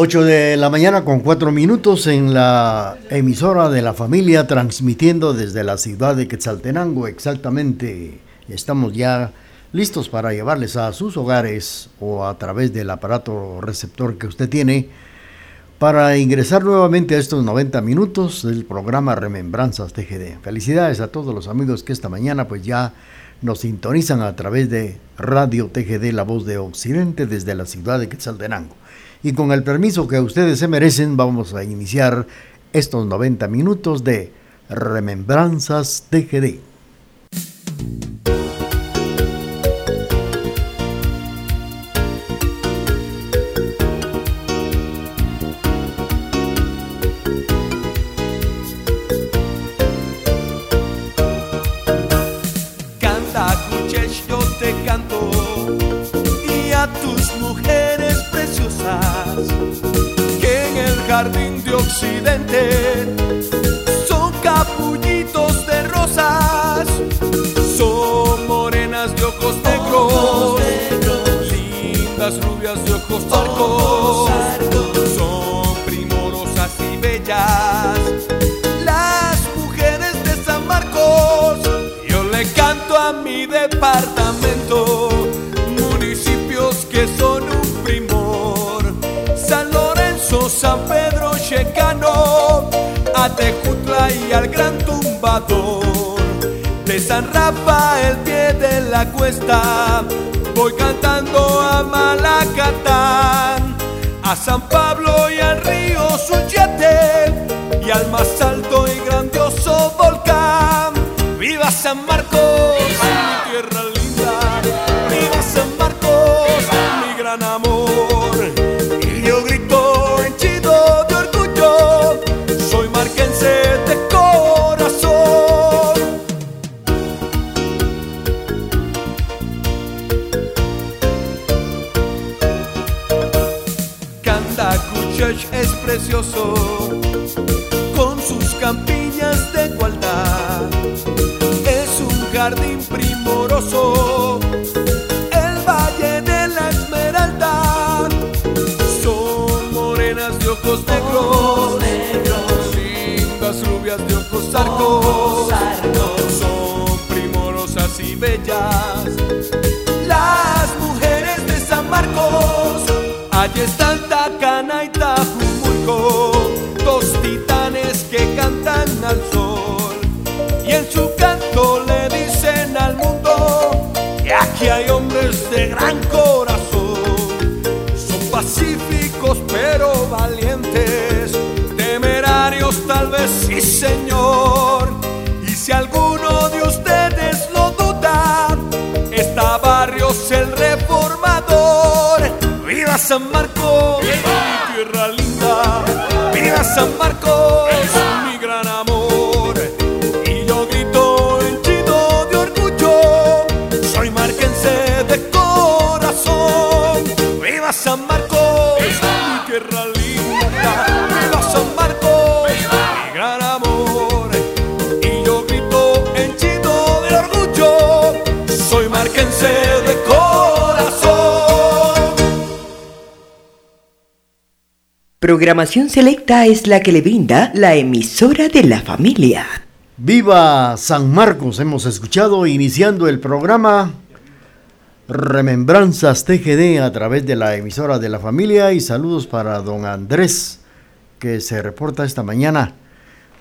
8 de la mañana con 4 minutos en la emisora de la familia transmitiendo desde la ciudad de Quetzaltenango exactamente. Estamos ya listos para llevarles a sus hogares o a través del aparato receptor que usted tiene para ingresar nuevamente a estos 90 minutos del programa Remembranzas TGD. Felicidades a todos los amigos que esta mañana pues ya nos sintonizan a través de Radio TGD La Voz de Occidente desde la ciudad de Quetzaltenango y con el permiso que ustedes se merecen vamos a iniciar estos 90 minutos de Remembranzas TGD. Occidente son capullitos de rosas, son morenas de ojos negros, lindas rubias de ojos arcos, a Tejutla y al Gran Tumbador. De San Rafael, pie de la cuesta, voy cantando a Malacatán, a San Pablo y al río Suyate, y al más alto jardín primoroso, el valle de la Esmeralda. Son morenas de ojos negros, negros. lindas rubias de ojos arcos, son primorosas y bellas. Las mujeres de San Marcos, allí están Tacana y dos titanes que cantan al sol aquí hay hombres de gran corazón, son pacíficos pero valientes, temerarios tal vez sí señor, y si alguno de ustedes lo duda, está Barrios el reformador, viva San Marcos, mi tierra Viva San Marcos, Programación selecta es la que le brinda la emisora de la familia. Viva San Marcos, hemos escuchado iniciando el programa Remembranzas TGD a través de la emisora de la familia y saludos para don Andrés que se reporta esta mañana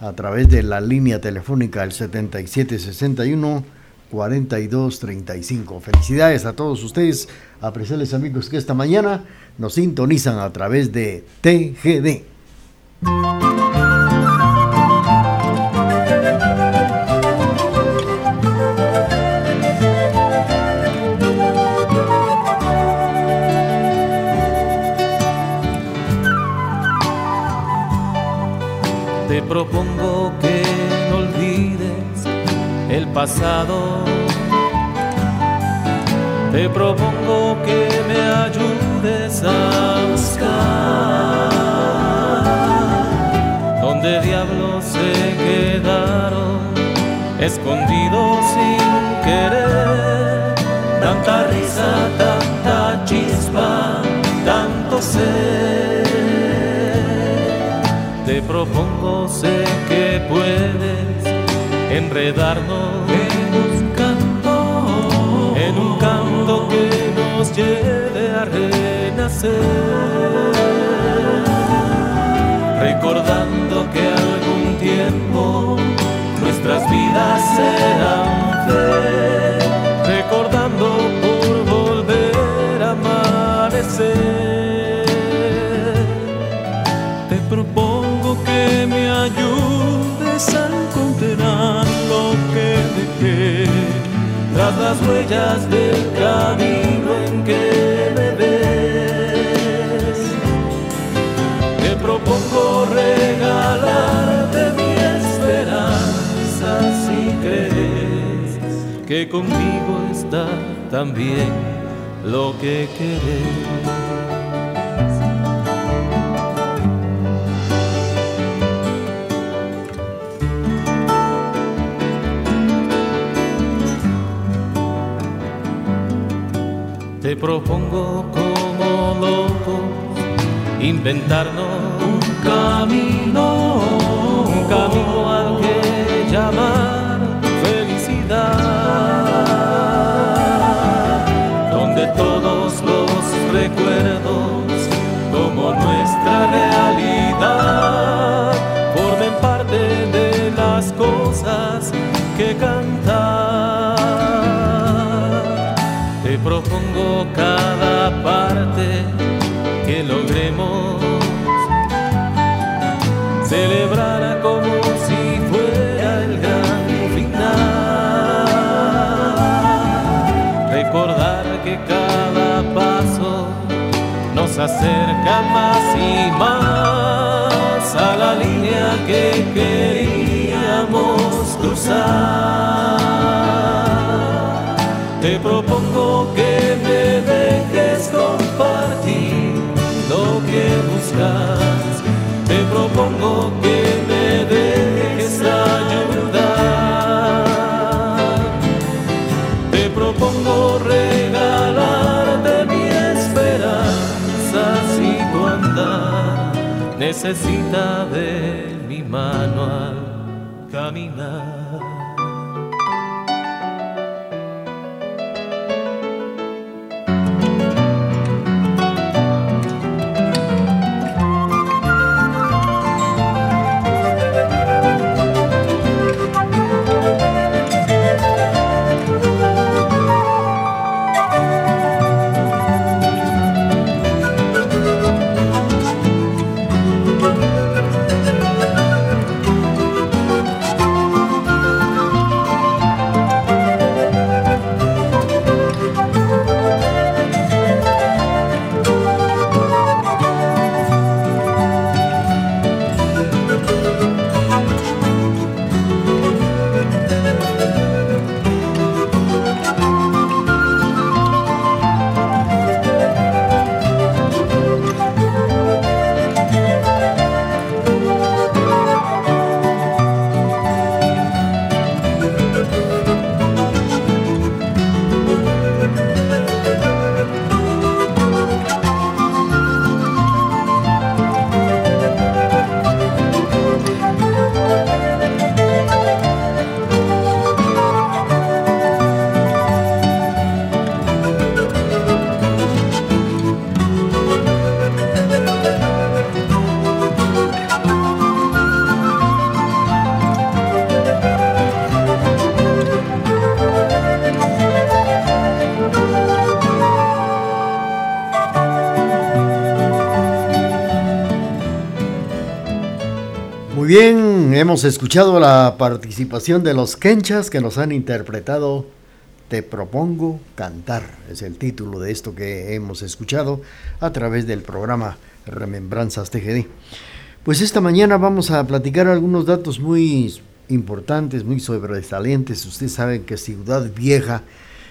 a través de la línea telefónica el 7761 4235. Felicidades a todos ustedes, apreciables amigos que esta mañana nos sintonizan a través de TGD. Te Te propongo que me ayudes a buscar donde diablos se quedaron escondidos sin querer. Tanta risa tanta chispa tanto ser. Te propongo, sé que puedes enredarnos en un canto, en un canto que nos lleve a renacer, recordando que algún tiempo nuestras vidas serán fe, recordando por volver a amanecer. a encontrar lo dejé tras las huellas del camino en que me ves. Te propongo regalarte mi esperanza si crees que conmigo está también lo que querés. Propongo como locos inventarnos un camino, un camino al que llamar felicidad, donde todos los recuerdos como nuestra realidad cada parte que logremos celebrar como si fuera el gran final. Recordar que cada paso nos acerca más y más a la línea que queríamos cruzar. Necesita de mi mano al caminar. Bien, hemos escuchado la participación de los Kenchas que nos han interpretado Te propongo cantar, es el título de esto que hemos escuchado a través del programa Remembranzas TGD. Pues esta mañana vamos a platicar algunos datos muy importantes, muy sobresalientes. Ustedes saben que Ciudad Vieja,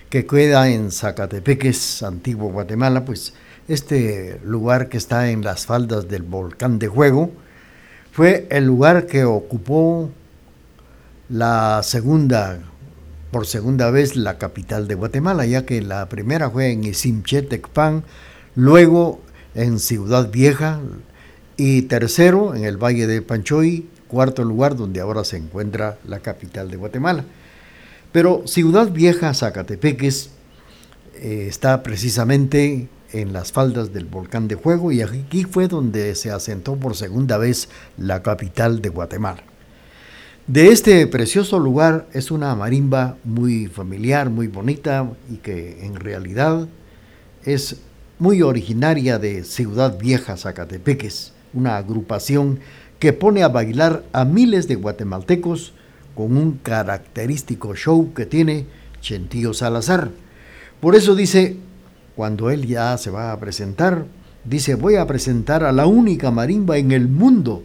que queda en Zacatepeques, antiguo Guatemala, pues este lugar que está en las faldas del volcán de Juego, fue el lugar que ocupó la segunda, por segunda vez, la capital de Guatemala, ya que la primera fue en Isimchetecpan, luego en Ciudad Vieja y tercero en el Valle de Panchoy, cuarto lugar donde ahora se encuentra la capital de Guatemala. Pero Ciudad Vieja, Zacatepeques, eh, está precisamente en las faldas del volcán de Fuego y aquí fue donde se asentó por segunda vez la capital de Guatemala. De este precioso lugar es una marimba muy familiar, muy bonita y que en realidad es muy originaria de Ciudad Vieja, Zacatepeques, una agrupación que pone a bailar a miles de guatemaltecos con un característico show que tiene Chentío Salazar. Por eso dice, cuando él ya se va a presentar, dice, voy a presentar a la única marimba en el mundo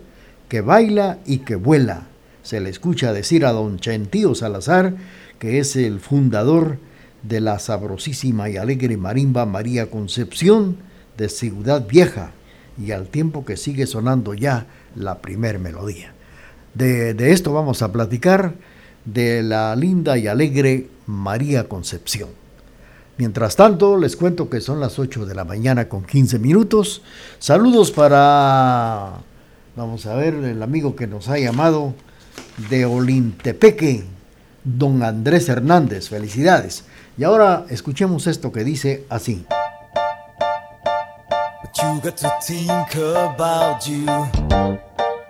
que baila y que vuela. Se le escucha decir a don Chentío Salazar, que es el fundador de la sabrosísima y alegre marimba María Concepción de Ciudad Vieja, y al tiempo que sigue sonando ya la primer melodía. De, de esto vamos a platicar de la linda y alegre María Concepción. Mientras tanto, les cuento que son las 8 de la mañana con 15 minutos. Saludos para, vamos a ver, el amigo que nos ha llamado de Olintepeque, don Andrés Hernández. Felicidades. Y ahora escuchemos esto que dice así.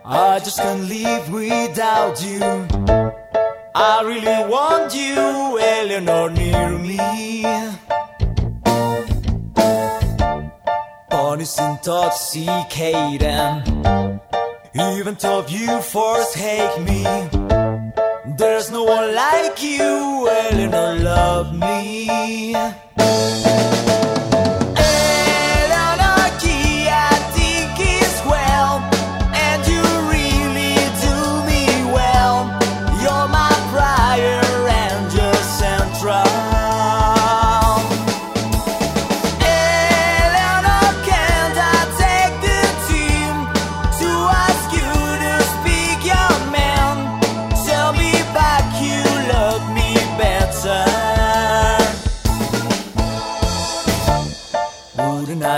I just can't live without you. I really want you, Eleanor, near me. Bonnie's intoxicating. Even though you forsake me, there's no one like you, Eleanor, love me.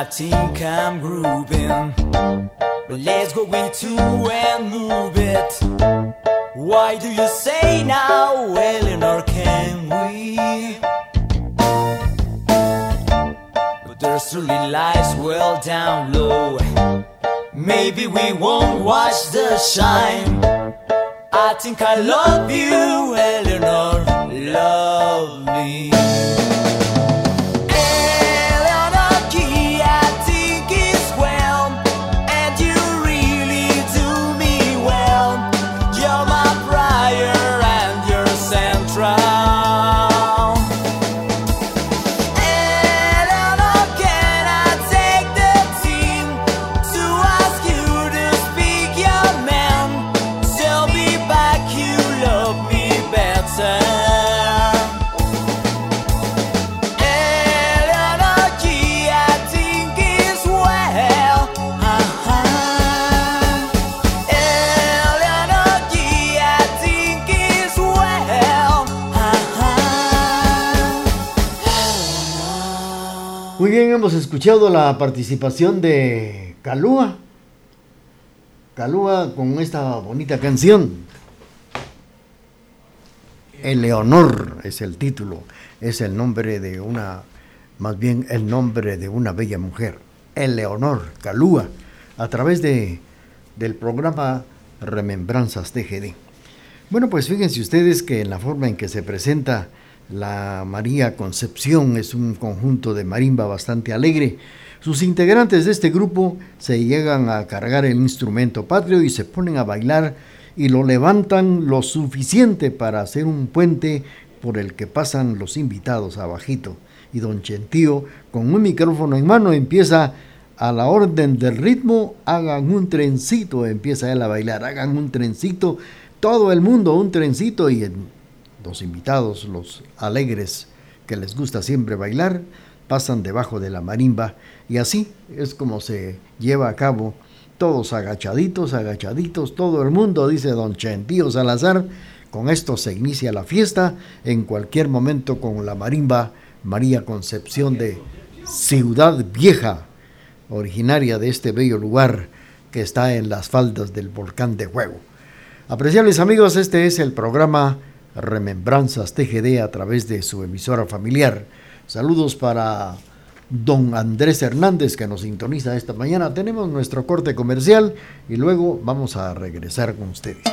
Think I'm grooving. But let's go into and move it. Why do you say now, Eleanor, can we? But there's really lies well down low. Maybe we won't watch the shine. I think I love you, Eleanor. Love me. Escuchado la participación de Calúa. Calúa con esta bonita canción. Eleonor es el título, es el nombre de una, más bien el nombre de una bella mujer. Eleonor Calúa, a través de, del programa Remembranzas TGD. Bueno, pues fíjense ustedes que en la forma en que se presenta la María Concepción es un conjunto de marimba bastante alegre. Sus integrantes de este grupo se llegan a cargar el instrumento patrio y se ponen a bailar y lo levantan lo suficiente para hacer un puente por el que pasan los invitados abajito. Y don Chentío, con un micrófono en mano, empieza a la orden del ritmo, hagan un trencito, empieza él a bailar, hagan un trencito, todo el mundo un trencito y los invitados, los alegres que les gusta siempre bailar, pasan debajo de la marimba y así es como se lleva a cabo, todos agachaditos, agachaditos, todo el mundo, dice don Chentío Salazar, con esto se inicia la fiesta, en cualquier momento con la marimba María Concepción de Ciudad Vieja, originaria de este bello lugar que está en las faldas del volcán de Huevo. Apreciables amigos, este es el programa Remembranzas TGD a través de su emisora familiar. Saludos para don Andrés Hernández que nos sintoniza esta mañana. Tenemos nuestro corte comercial y luego vamos a regresar con ustedes.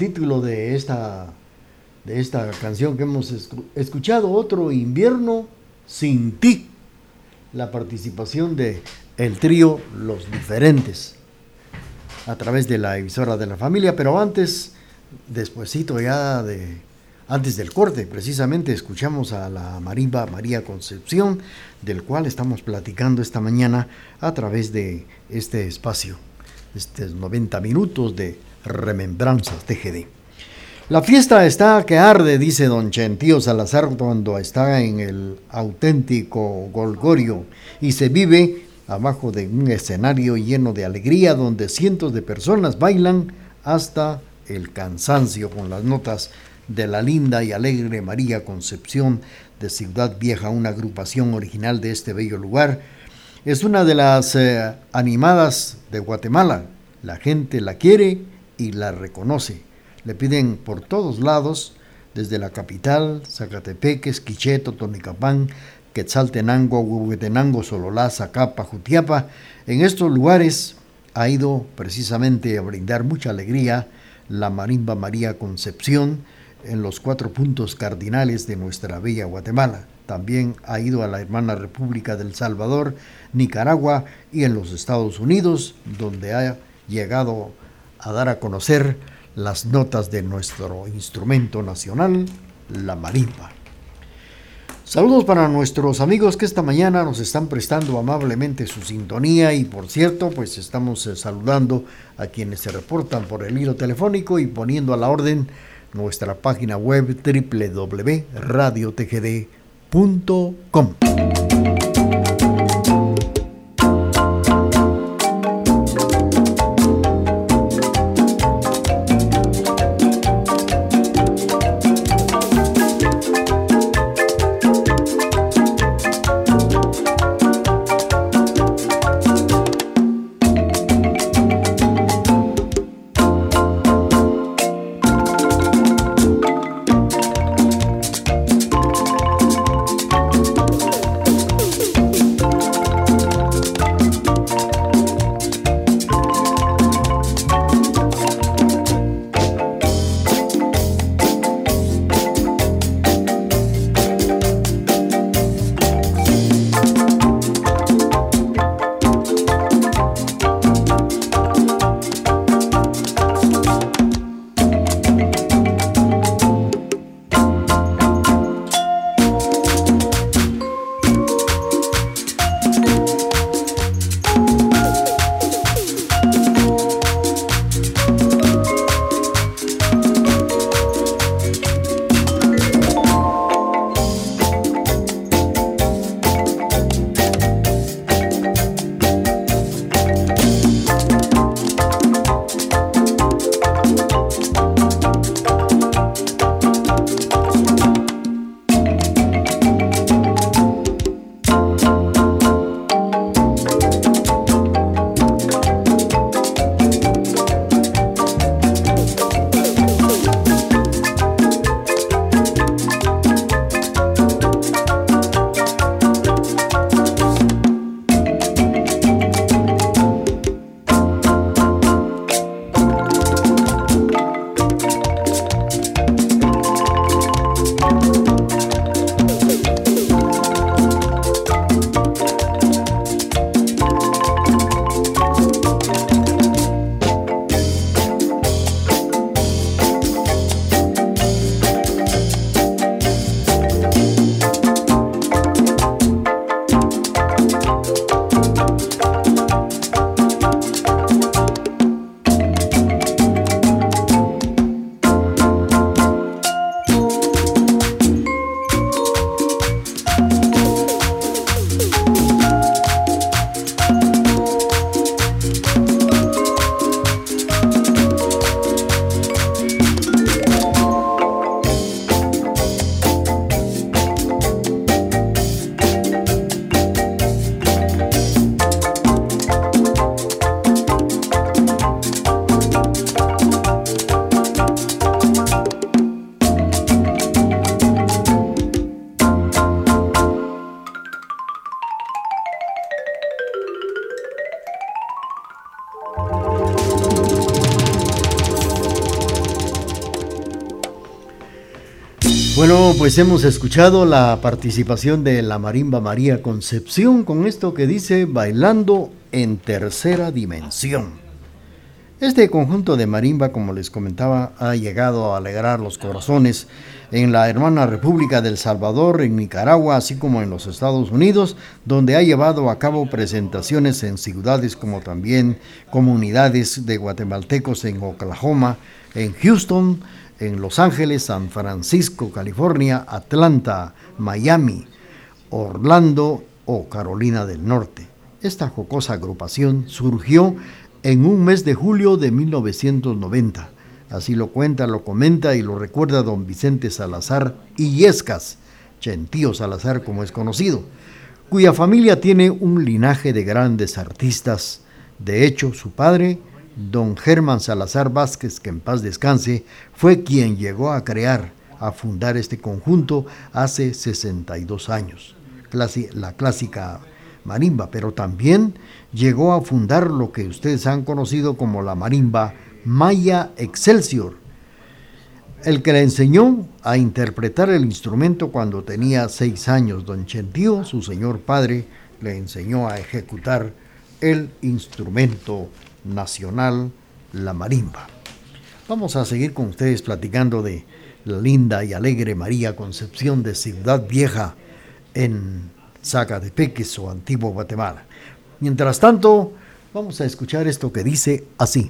título de esta, de esta canción que hemos escuchado. Otro invierno sin ti. La participación de trío Los Diferentes a través de la emisora de la familia. Pero antes, despuesito ya de, antes del corte, precisamente escuchamos a la marimba María Concepción, del cual estamos platicando esta mañana a través de este espacio, estos 90 minutos de Remembranzas TGD. La fiesta está que arde, dice don Chentío Salazar cuando está en el auténtico Golgorio y se vive abajo de un escenario lleno de alegría donde cientos de personas bailan hasta el cansancio con las notas de la linda y alegre María Concepción de Ciudad Vieja, una agrupación original de este bello lugar. Es una de las eh, animadas de Guatemala. La gente la quiere y la reconoce. Le piden por todos lados, desde la capital, Zacatepeques, Quicheto, Tonicapán, Quetzaltenango, Huehuetenango, Sololá, Zacapa, Jutiapa. En estos lugares ha ido precisamente a brindar mucha alegría la marimba María Concepción en los cuatro puntos cardinales de nuestra bella Guatemala. También ha ido a la hermana República del Salvador, Nicaragua y en los Estados Unidos, donde ha llegado a dar a conocer las notas de nuestro instrumento nacional, la marimba. Saludos para nuestros amigos que esta mañana nos están prestando amablemente su sintonía y por cierto, pues estamos eh, saludando a quienes se reportan por el hilo telefónico y poniendo a la orden nuestra página web www.radiotgd.com. pues hemos escuchado la participación de la marimba María Concepción con esto que dice Bailando en tercera dimensión. Este conjunto de marimba, como les comentaba, ha llegado a alegrar los corazones en la hermana República del Salvador, en Nicaragua, así como en los Estados Unidos, donde ha llevado a cabo presentaciones en ciudades como también comunidades de guatemaltecos en Oklahoma, en Houston, en Los Ángeles, San Francisco, California, Atlanta, Miami, Orlando o Carolina del Norte. Esta jocosa agrupación surgió en un mes de julio de 1990. Así lo cuenta, lo comenta y lo recuerda don Vicente Salazar Illescas, Gentío Salazar como es conocido, cuya familia tiene un linaje de grandes artistas. De hecho, su padre don Germán Salazar Vázquez, que en paz descanse, fue quien llegó a crear, a fundar este conjunto hace 62 años, la clásica marimba, pero también llegó a fundar lo que ustedes han conocido como la marimba Maya Excelsior, el que le enseñó a interpretar el instrumento cuando tenía seis años. Don Chentío, su señor padre, le enseñó a ejecutar el instrumento nacional, la marimba. Vamos a seguir con ustedes platicando de la linda y alegre María Concepción de Ciudad Vieja en Zacatepeques o Antiguo Guatemala. Mientras tanto, vamos a escuchar esto que dice así.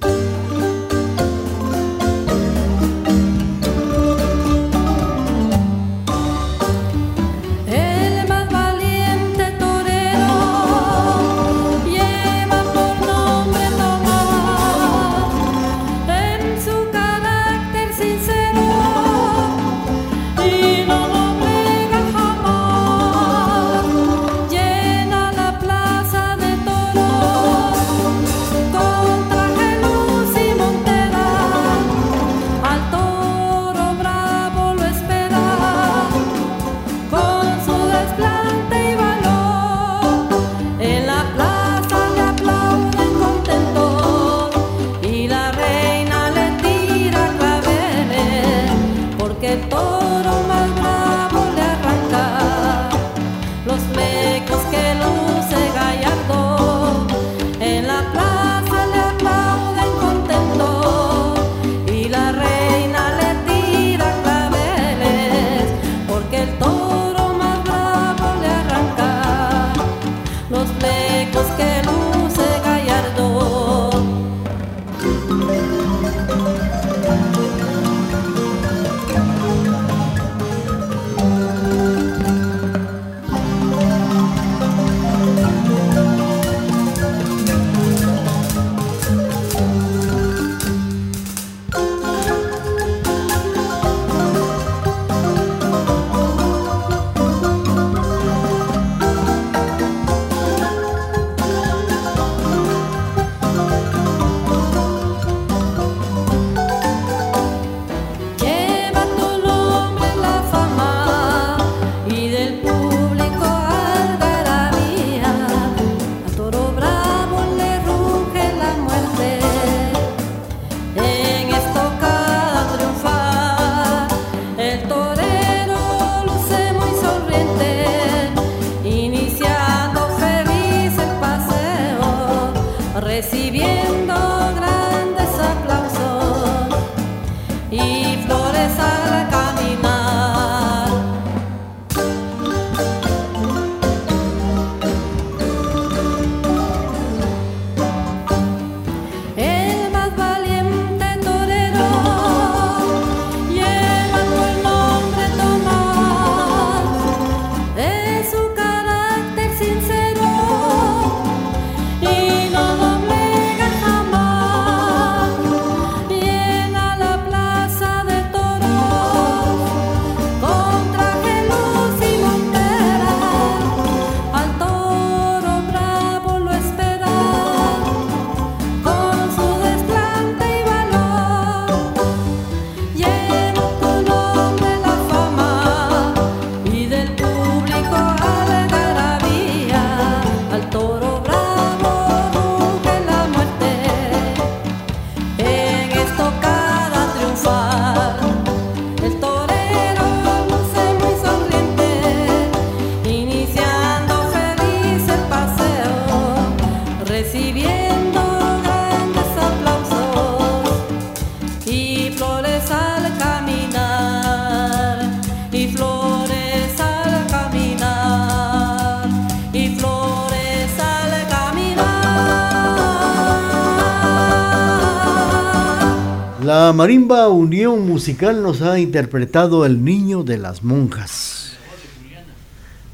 Marimba Unión Musical nos ha interpretado El Niño de las Monjas.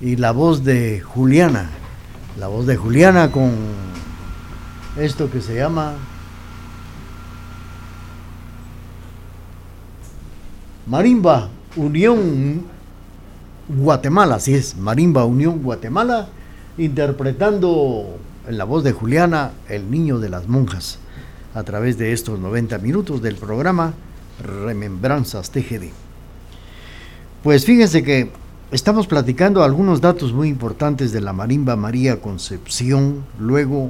Y la voz de Juliana. La voz de Juliana con esto que se llama Marimba Unión Guatemala, así es, Marimba Unión Guatemala, interpretando en la voz de Juliana El Niño de las Monjas a través de estos 90 minutos del programa Remembranzas TGD. Pues fíjense que estamos platicando algunos datos muy importantes de la marimba María Concepción, luego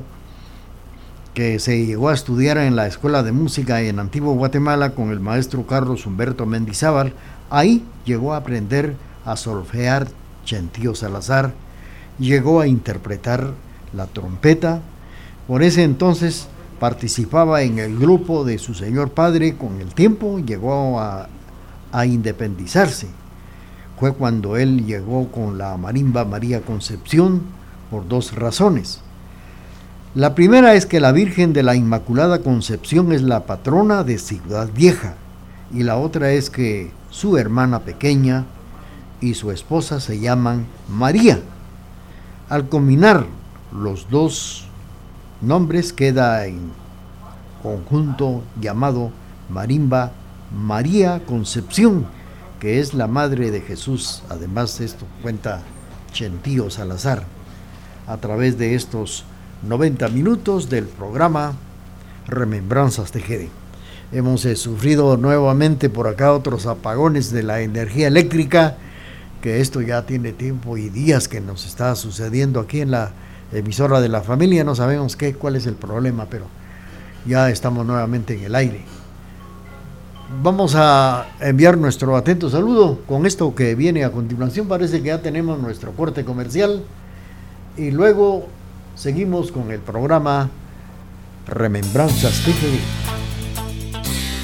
que se llegó a estudiar en la Escuela de Música en Antiguo Guatemala con el maestro Carlos Humberto Mendizábal. Ahí llegó a aprender a solfear Chentío Salazar, llegó a interpretar la trompeta. Por ese entonces participaba en el grupo de su señor padre, con el tiempo llegó a, independizarse. Fue cuando él llegó con la marimba María Concepción por dos razones. La primera es que la Virgen de la Inmaculada Concepción es la patrona de Ciudad Vieja y la otra es que su hermana pequeña y su esposa se llaman María. Al combinar los dos nombres queda en conjunto llamado Marimba María Concepción, que es la madre de Jesús. Además, esto cuenta Chentío Salazar a través de estos 90 minutos del programa Remembranzas TGD. Hemos eh, sufrido nuevamente por acá otros apagones de la energía eléctrica, que esto ya tiene tiempo y días que nos está sucediendo aquí en la emisora de la familia, no sabemos qué, cuál es el problema, pero ya estamos nuevamente en el aire. Vamos a enviar nuestro atento saludo con esto que viene a continuación. Parece que ya tenemos nuestro corte comercial y luego seguimos con el programa Remembranzas TGD.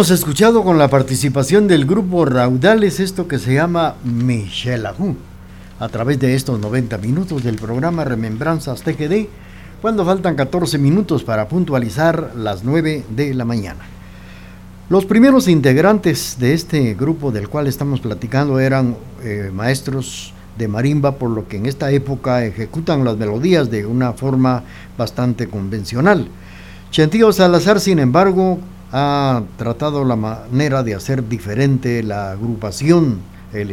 Hemos escuchado con la participación del grupo Raudales esto que se llama Michel Ajú, a través de estos 90 minutos del programa Remembranzas TGD, cuando faltan 14 minutos para puntualizar las 9 de la mañana. Los primeros integrantes de este grupo del cual estamos platicando eran eh, maestros de marimba, por lo que en esta época ejecutan las melodías de una forma bastante convencional. Chentío Salazar, sin embargo, ha tratado la manera de hacer diferente la agrupación,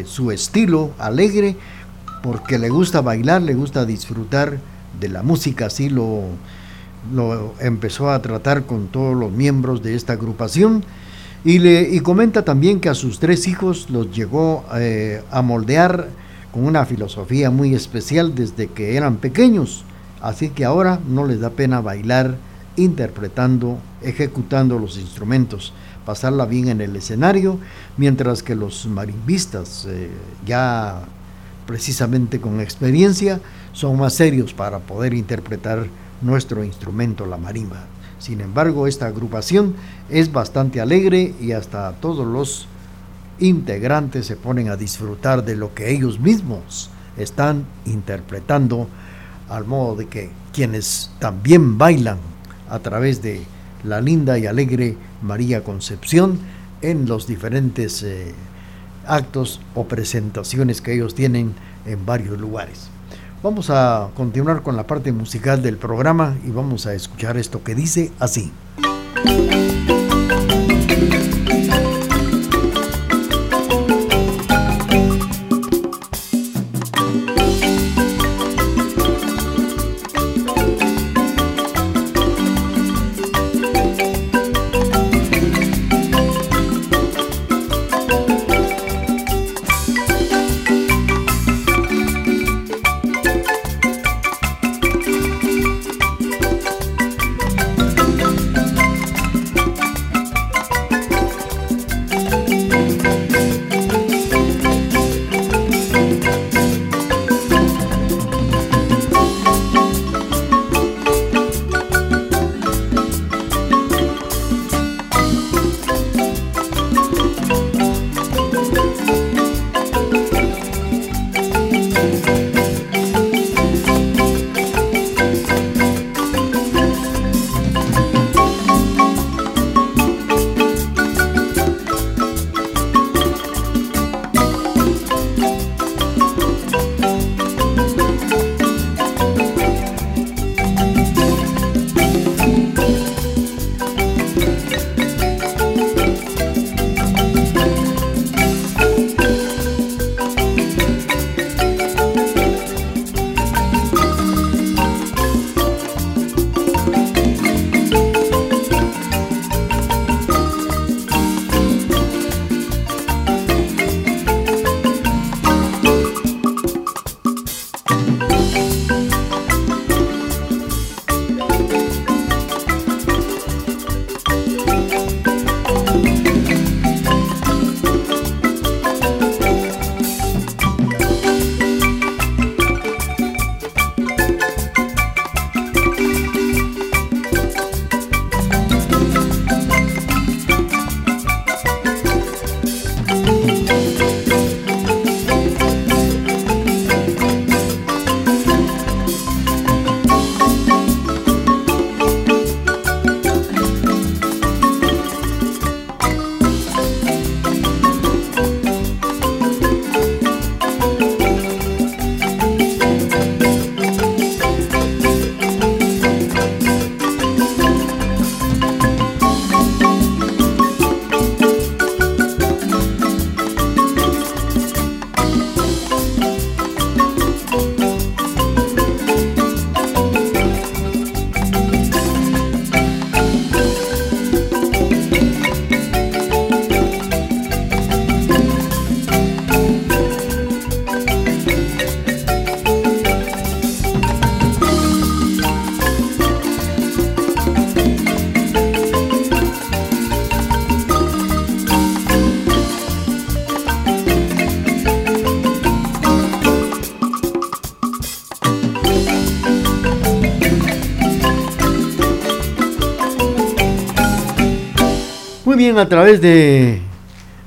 su estilo alegre, porque le gusta bailar, le gusta disfrutar de la música, así lo, lo empezó a tratar con todos los miembros de esta agrupación. Y, le, y comenta también que a sus tres hijos los llegó eh, a moldear con una filosofía muy especial desde que eran pequeños. Así que ahora no les da pena bailar interpretando, ejecutando los instrumentos, pasarla bien en el escenario, mientras que los marimbistas, eh, ya precisamente con experiencia, son más serios para poder interpretar nuestro instrumento, la marimba. Sin embargo, esta agrupación es bastante alegre y hasta todos los integrantes se ponen a disfrutar de lo que ellos mismos están interpretando, al modo de que quienes también bailan a través de la linda y alegre María Concepción en los diferentes eh, actos o presentaciones que ellos tienen en varios lugares. Vamos a continuar con la parte musical del programa y vamos a escuchar esto que dice así. A través de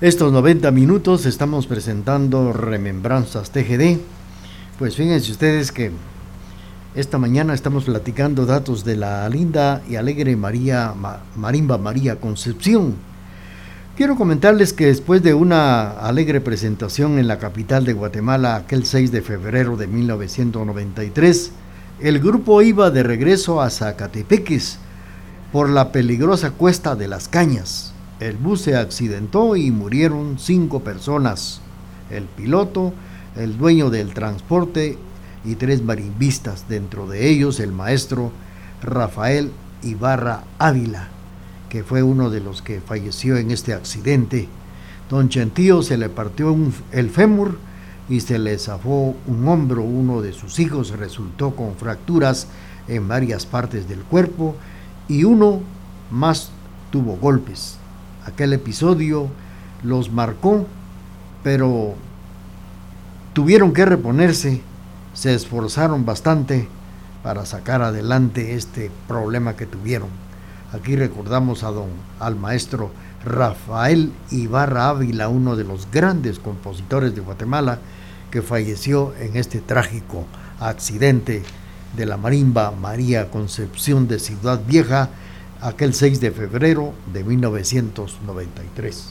estos 90 minutos estamos presentando Remembranzas TGD. Pues fíjense ustedes que esta mañana estamos platicando datos de la linda y alegre María Marimba María Concepción. Quiero comentarles que después de una alegre presentación en la capital de Guatemala aquel 6 de febrero de 1993, el grupo iba de regreso a Zacatepeques por la peligrosa cuesta de las Cañas. El bus se accidentó y murieron cinco personas, el piloto, el dueño del transporte y tres marimbistas, dentro de ellos el maestro Rafael Ibarra Ávila, que fue uno de los que falleció en este accidente. Don Chentío se le partió el fémur y se le zafó un hombro. Uno de sus hijos resultó con fracturas en varias partes del cuerpo y uno más tuvo golpes. Aquel episodio los marcó, pero tuvieron que reponerse, se esforzaron bastante para sacar adelante este problema que tuvieron. Aquí recordamos a don, al maestro Rafael Ibarra Ávila, uno de los grandes compositores de Guatemala, que falleció en este trágico accidente de la marimba María Concepción de Ciudad Vieja aquel 6 de febrero de 1993.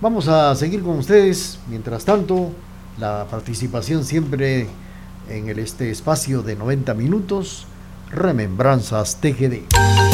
Vamos a seguir con ustedes, mientras tanto, la participación siempre en este espacio de 90 minutos, Remembranzas TGD.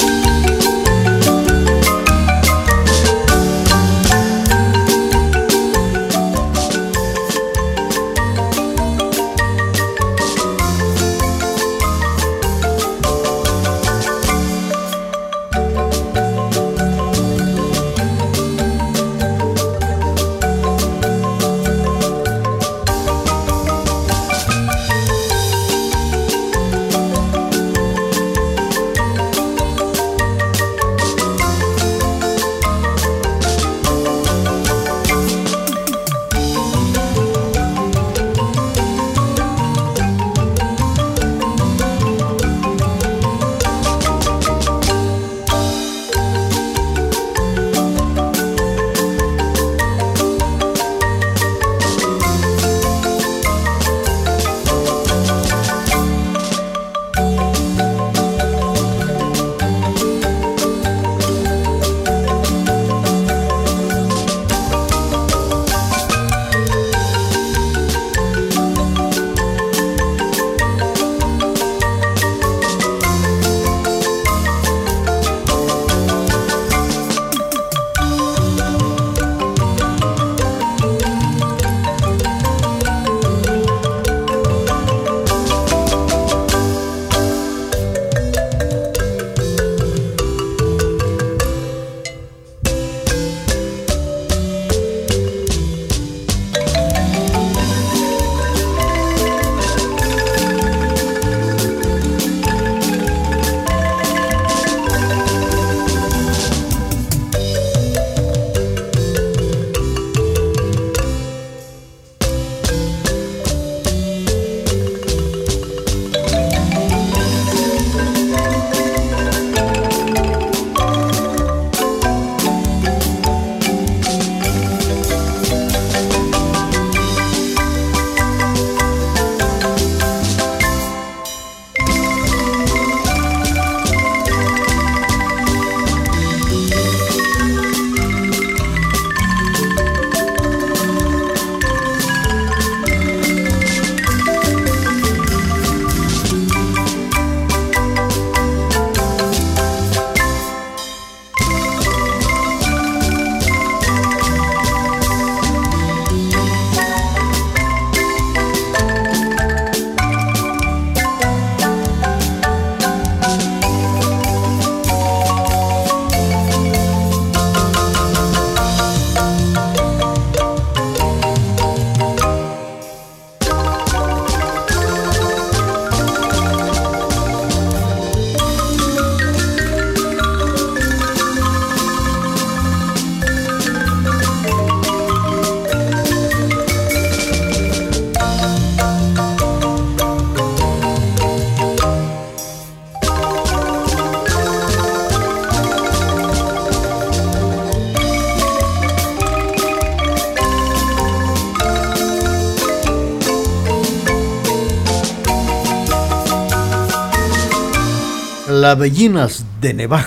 Las Bellinas de Nevaj,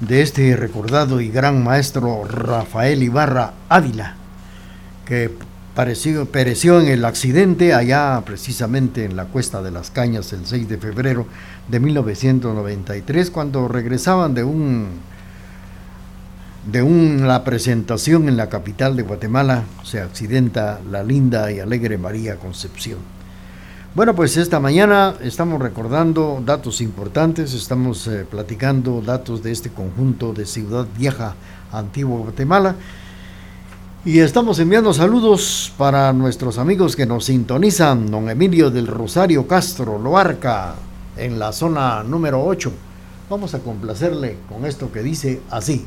de este recordado y gran maestro Rafael Ibarra Ávila, que pereció, pereció en el accidente allá precisamente en la Cuesta de las Cañas el 6 de febrero de 1993, cuando regresaban de un de una presentación en la capital de Guatemala, se accidenta la linda y alegre María Concepción. Bueno, pues esta mañana estamos recordando datos importantes, estamos eh, platicando datos de este conjunto de Ciudad Vieja, Antigua Guatemala, y estamos enviando saludos para nuestros amigos que nos sintonizan, don Emilio del Rosario Castro, Loarca, en la zona número 8. Vamos a complacerle con esto que dice así.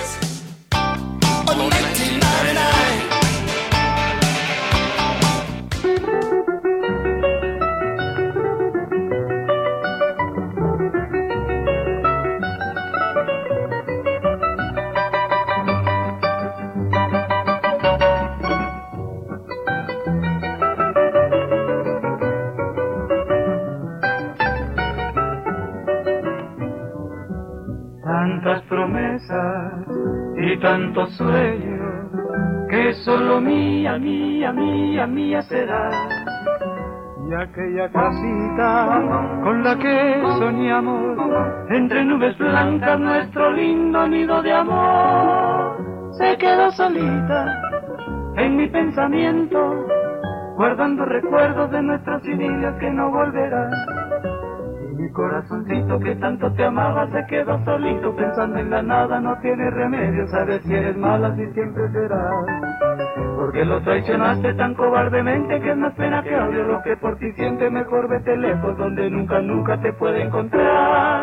Mía será. Y aquella casita con la que soñamos, entre nubes blancas nuestro lindo nido de amor, se quedó solita en mi pensamiento, guardando recuerdos de nuestras idilias que no volverán. Corazoncito que tanto te amaba se quedó solito pensando en la nada, no tiene remedio, sabes si eres mala si siempre serás. Porque lo traicionaste tan cobardemente que es más pena que odio lo que por ti siente mejor vete lejos donde nunca, nunca te puede encontrar.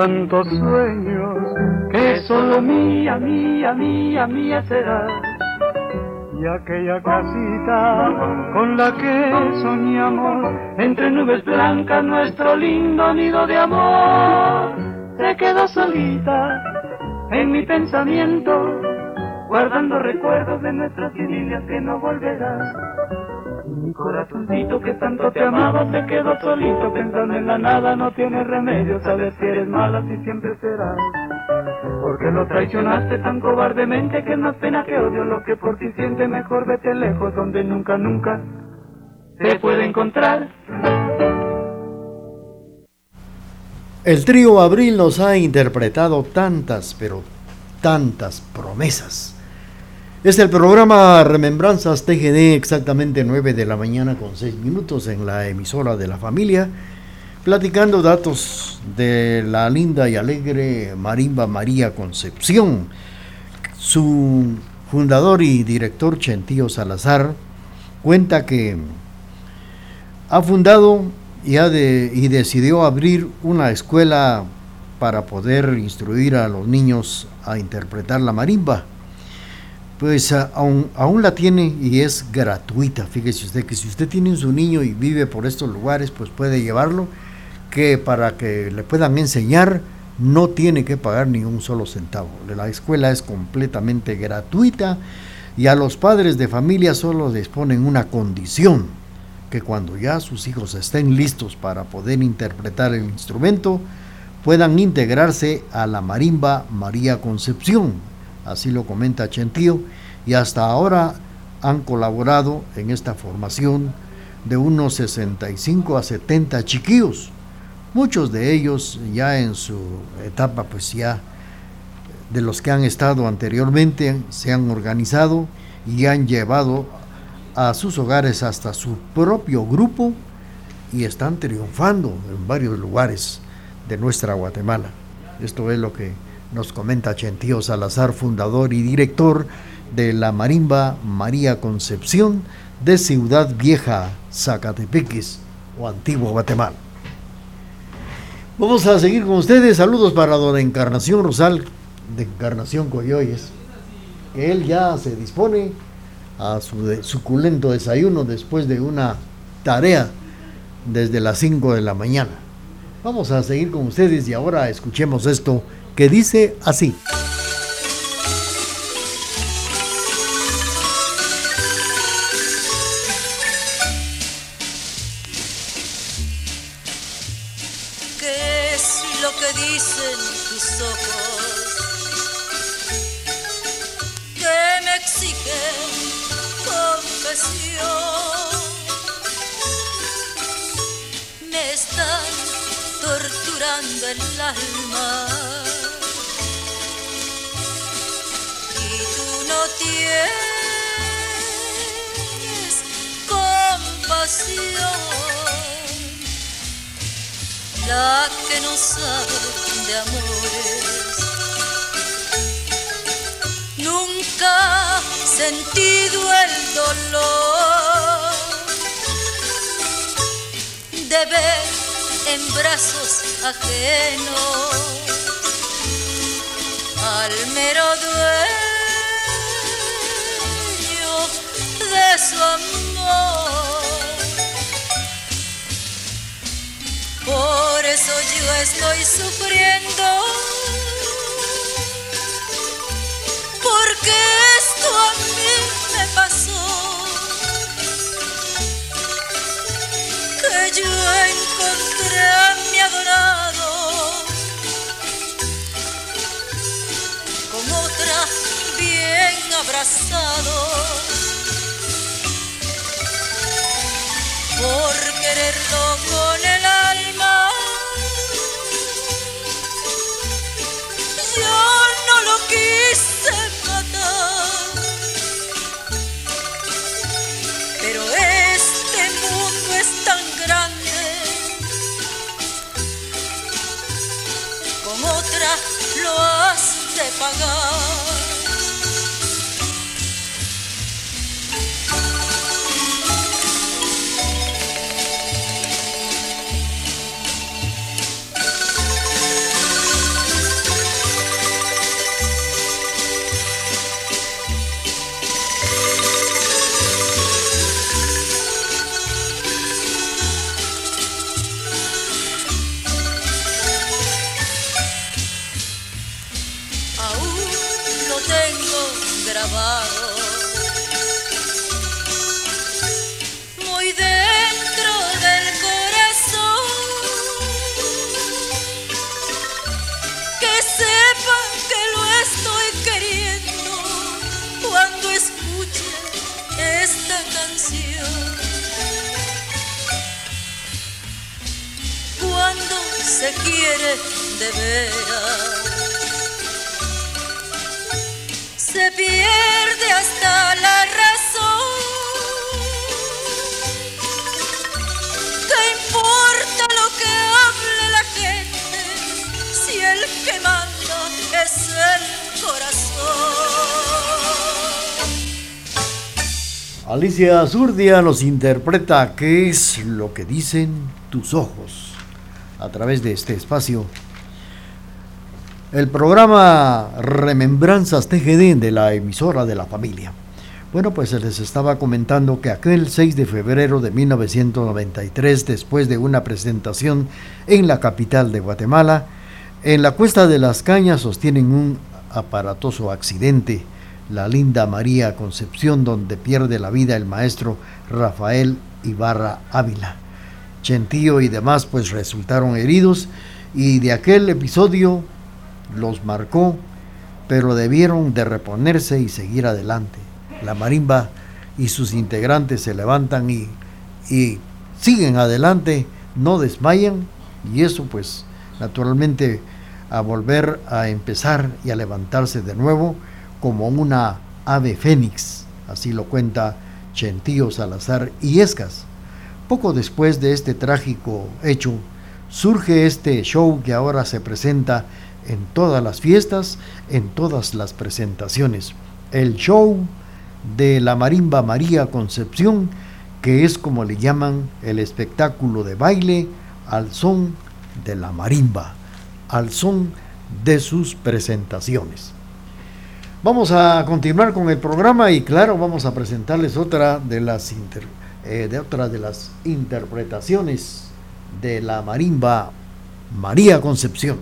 Tantos sueños que solo mía, mía, mía, mía será. Y aquella casita con la que soñamos, entre nubes blancas nuestro lindo nido de amor, se quedó solita en mi pensamiento, guardando recuerdos de nuestras idilias que no volverán. Corazoncito que tanto te amaba se quedó solito pensando en la nada, no tiene remedio, sabes que eres mala y siempre serás. Porque lo traicionaste tan cobardemente que es más pena que odio lo que por ti siente, mejor vete lejos donde nunca, nunca te puede encontrar. El trío Abril nos ha interpretado tantas, pero tantas promesas. Es el programa Remembranzas TGD, exactamente 9 de la mañana con 6 minutos en la emisora de la familia, platicando datos de la linda y alegre Marimba María Concepción. Su fundador y director Chentío Salazar cuenta que ha fundado y, y decidió abrir una escuela para poder instruir a los niños a interpretar la marimba. Pues aún, aún, la tiene y es gratuita. Fíjese usted que si usted tiene su niño y vive por estos lugares, pues puede llevarlo, que para que le puedan enseñar no tiene que pagar ni un solo centavo. La escuela es completamente gratuita y a los padres de familia solo les ponen una condición que cuando ya sus hijos estén listos para poder interpretar el instrumento, puedan integrarse a la marimba María Concepción. Así lo comenta Chentío, y hasta ahora han colaborado en esta formación de unos 65 a 70 chiquillos. Muchos de ellos ya en su etapa, pues ya de los que han estado anteriormente, se han organizado y han llevado a sus hogares hasta su propio grupo y están triunfando en varios lugares de nuestra Guatemala. Esto es lo que nos comenta Chentío Salazar, fundador y director de la Marimba María Concepción de Ciudad Vieja, Zacatepeques o Antiguo Guatemala. Vamos a seguir con ustedes. Saludos para Dona Encarnación Rosal de Encarnación Coyoyes, que él ya se dispone a su suculento desayuno después de una tarea desde las 5 de la mañana. Vamos a seguir con ustedes y ahora escuchemos esto que dice así. ¿Qué es lo que dicen tus ojos? Que me exigen confesión. Me están torturando el alma. La que no sabe de amores. Nunca ha sentido el dolor de ver en brazos ajenos al mero dueño de su amor. Por eso yo estoy sufriendo, porque esto a mí me pasó. Que yo encontré a mi adorado con otra bien abrazado. Por quererlo con el lo has de pagar. Se quiere de veras se pierde hasta la razón. ¿Qué importa lo que hable la gente si el que manda es el corazón? Alicia Zurdia nos interpreta qué es lo que dicen tus ojos a través de este espacio el programa Remembranzas TGD de la emisora de la familia. Bueno, pues les estaba comentando que aquel 6 de febrero de 1993, después de una presentación en la capital de Guatemala, en la Cuesta de las Cañas sostienen un aparatoso accidente, la linda María Concepción, donde pierde la vida el maestro Rafael Ibarra Ávila. Chentío y demás pues resultaron heridos y de aquel episodio los marcó, pero debieron de reponerse y seguir adelante. La marimba y sus integrantes se levantan y, y siguen adelante, no desmayan y eso pues naturalmente a volver a empezar y a levantarse de nuevo como una ave fénix, así lo cuenta Chentío Salazar Escas. Poco después de este trágico hecho, surge este show que ahora se presenta en todas las fiestas, en todas las presentaciones. El show de la marimba María Concepción, que es como le llaman el espectáculo de baile al son de la marimba, al son de sus presentaciones. Vamos a continuar con el programa y claro, vamos a presentarles otra de las, eh, de, otra de las interpretaciones de la marimba María Concepción.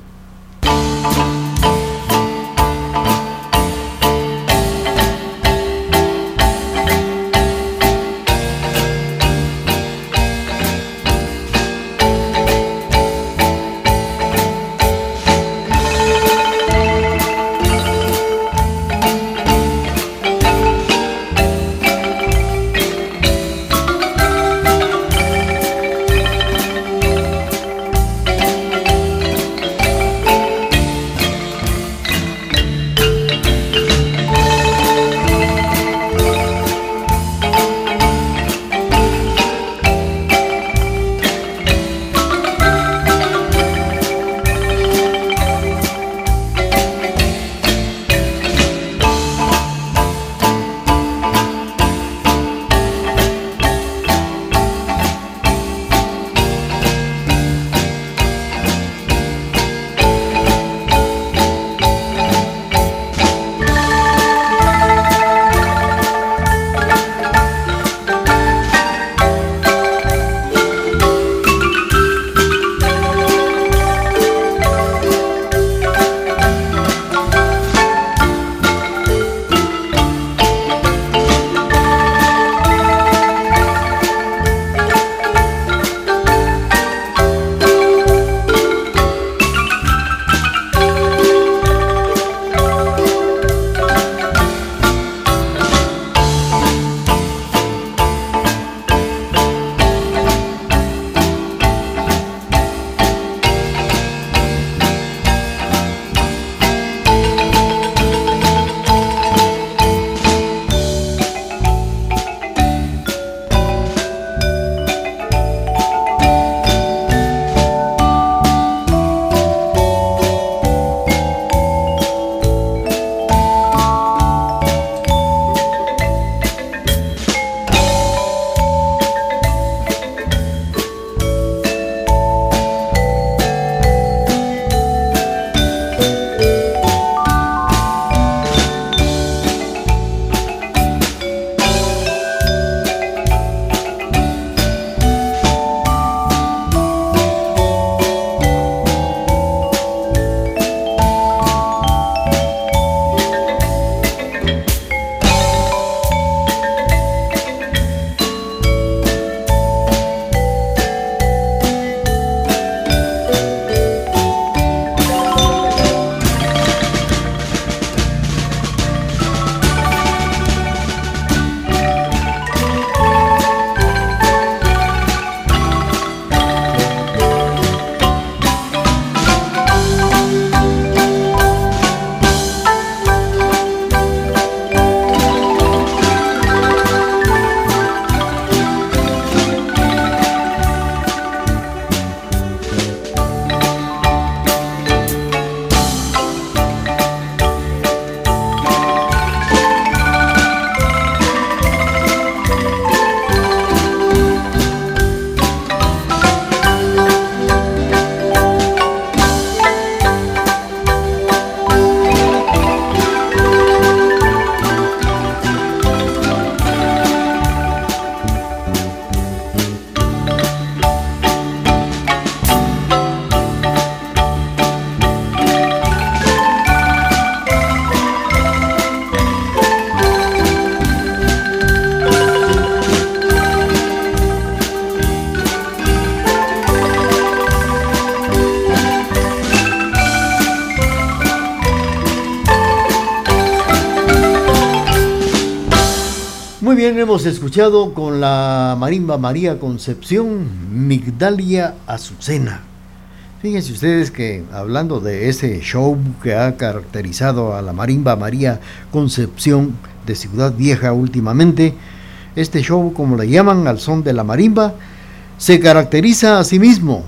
Hemos escuchado con la marimba María Concepción Migdalia Azucena. Fíjense ustedes que hablando de ese show que ha caracterizado a la marimba María Concepción de Ciudad Vieja últimamente, este show, como le llaman al son de la marimba, se caracteriza a sí mismo.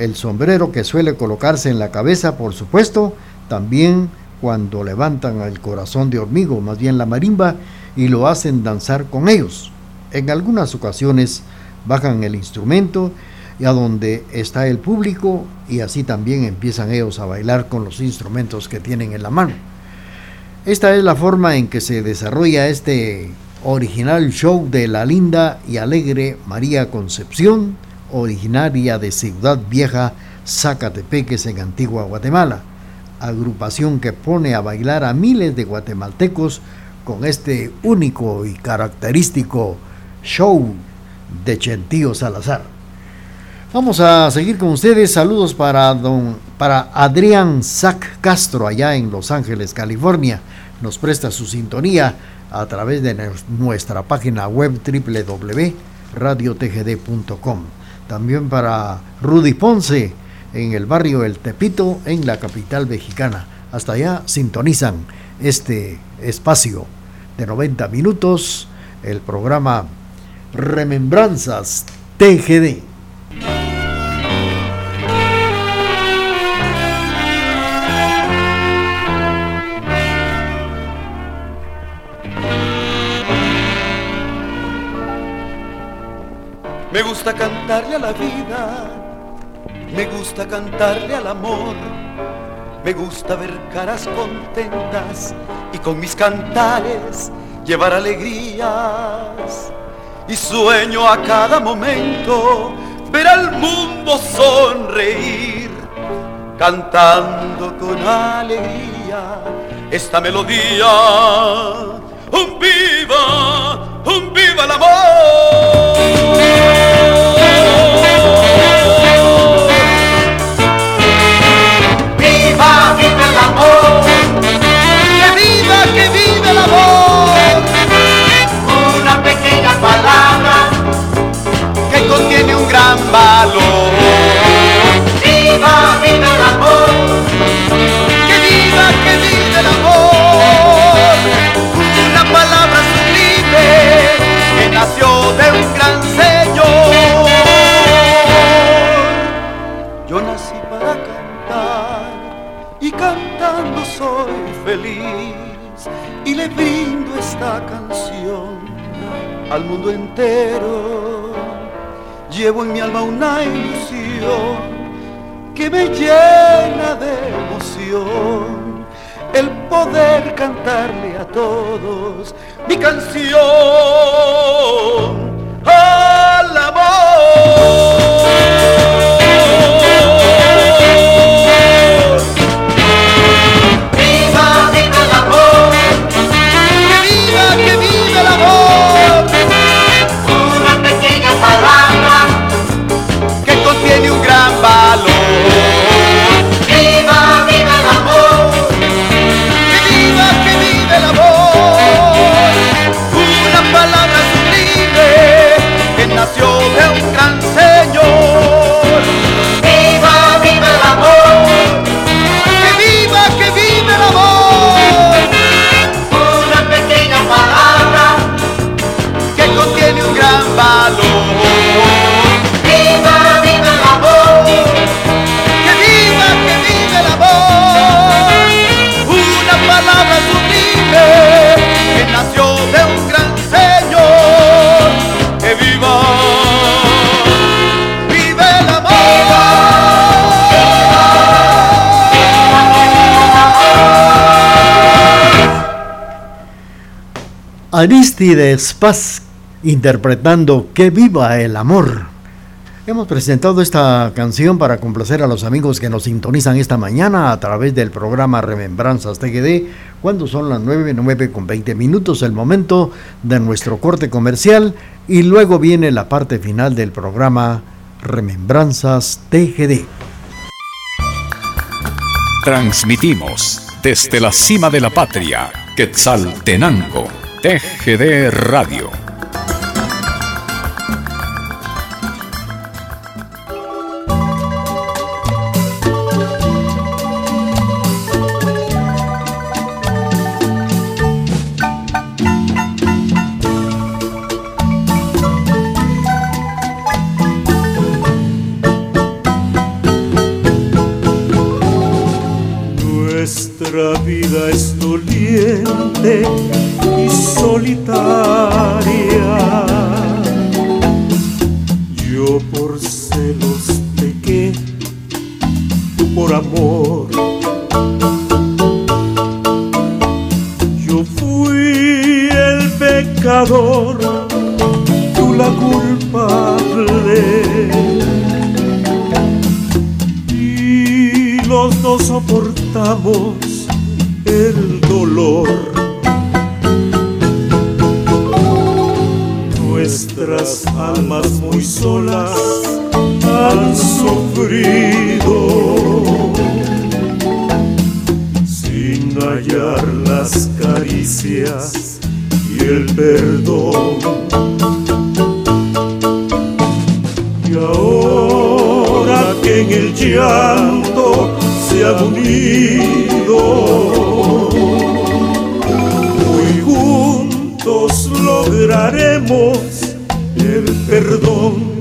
El sombrero que suele colocarse en la cabeza, por supuesto, también cuando levantan el corazón de hormigo, más bien la marimba, y lo hacen danzar con ellos. En algunas ocasiones bajan el instrumento y a donde está el público y así también empiezan ellos a bailar con los instrumentos que tienen en la mano. Esta es la forma en que se desarrolla este original show de la linda y alegre María Concepción, originaria de Ciudad Vieja, Zacatepeques en Antigua Guatemala, agrupación que pone a bailar a miles de guatemaltecos con este único y característico show de Chentío Salazar. Vamos a seguir con ustedes. Saludos para don para Adrián Zac Castro allá en Los Ángeles, California. Nos presta su sintonía a través de nuestra página web www.radiotgd.com. También para Rudy Ponce en el barrio El Tepito en la capital mexicana. Hasta allá sintonizan este espacio de 90 minutos, el programa Remembranzas TGD. Me gusta cantarle a la vida, me gusta cantarle al amor me gusta ver caras contentas y con mis cantares llevar alegrías. Y sueño a cada momento ver al mundo sonreír, cantando con alegría esta melodía. Un viva, un viva el amor. Valor. ¡Viva, viva el amor! ¡Que viva, que viva el amor! Una palabra sublime que nació de un gran Señor. Yo nací para cantar y cantando soy feliz y le brindo esta canción al mundo entero Llevo en mi alma una ilusión que me llena de emoción. El poder cantarle a todos mi canción al amor. Aristides Paz interpretando Que viva el amor. Hemos presentado esta canción para complacer a los amigos que nos sintonizan esta mañana a través del programa Remembranzas TGD, cuando son las 9, 9 con 20 minutos, el momento de nuestro corte comercial, y luego viene la parte final del programa Remembranzas TGD. Transmitimos desde la cima de la patria, Quetzaltenango TGD Radio. Nuestra vida es doliente y perdón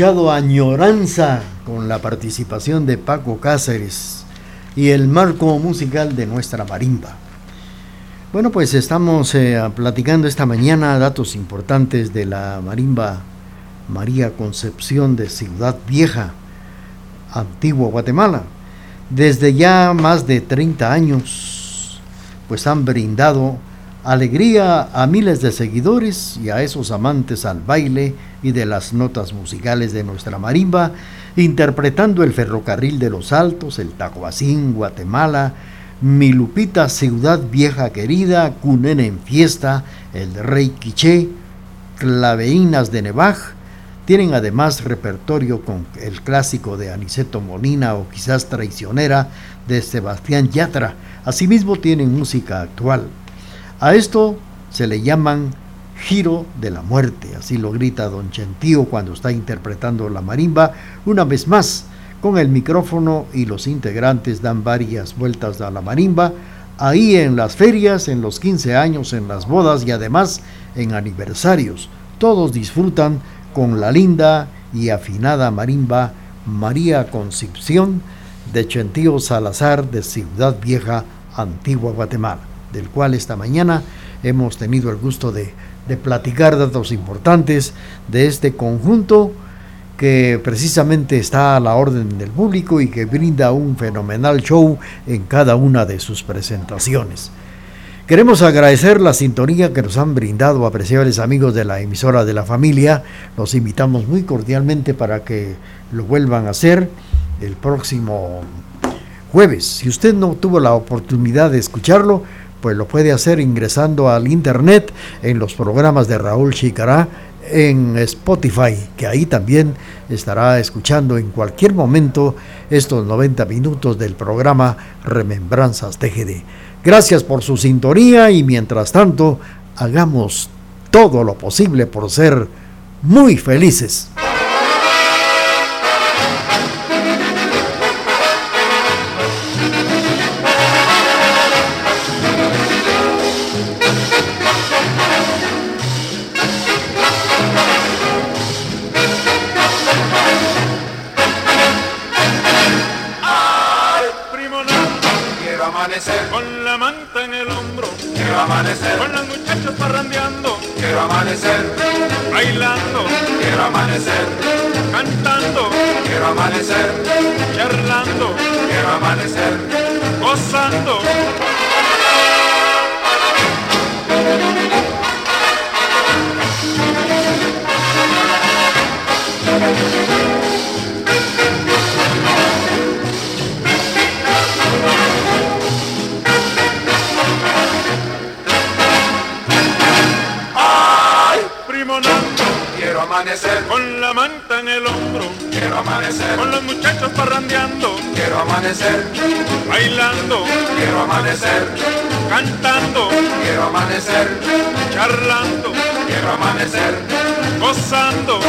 Añoranza con la participación de Paco Cáceres y el marco musical de nuestra marimba. Bueno, pues estamos eh, platicando esta mañana datos importantes de la marimba María Concepción de Ciudad Vieja, Antigua Guatemala. Desde ya más de 30 años, pues han brindado alegría a miles de seguidores y a esos amantes al baile y de las notas musicales de nuestra marimba, interpretando el ferrocarril de los Altos, el Tacuacín, Guatemala, Mi Lupita, Ciudad Vieja Querida, Cunene en Fiesta, El Rey Quiché, Claveinas de Nevaj, tienen además repertorio con el clásico de Aniceto Molina o quizás Traicionera de Sebastián Yatra. Asimismo tienen música actual. A esto se le llaman giro de la muerte, así lo grita don Chentío cuando está interpretando la marimba una vez más. Con el micrófono y los integrantes dan varias vueltas a la marimba, ahí en las ferias, en los 15 años, en las bodas y además en aniversarios. Todos disfrutan con la linda y afinada marimba María Concepción de Chentío Salazar de Ciudad Vieja, Antigua Guatemala del cual esta mañana hemos tenido el gusto de, platicar datos importantes de este conjunto que precisamente está a la orden del público y que brinda un fenomenal show en cada una de sus presentaciones. Queremos agradecer la sintonía que nos han brindado apreciables amigos de la emisora de la familia. Los invitamos muy cordialmente para que lo vuelvan a hacer el próximo jueves. Si usted no tuvo la oportunidad de escucharlo, pues lo puede hacer ingresando al internet en los programas de Raúl Chicará en Spotify, que ahí también estará escuchando en cualquier momento estos 90 minutos del programa Remembranzas TGD. Gracias por su sintonía y mientras tanto, hagamos todo lo posible por ser muy felices. Amanecer con la manta en el hombro. Quiero amanecer con los muchachos parrandeando. Quiero amanecer bailando. Quiero amanecer cantando. Quiero amanecer charlando. Quiero amanecer gozando.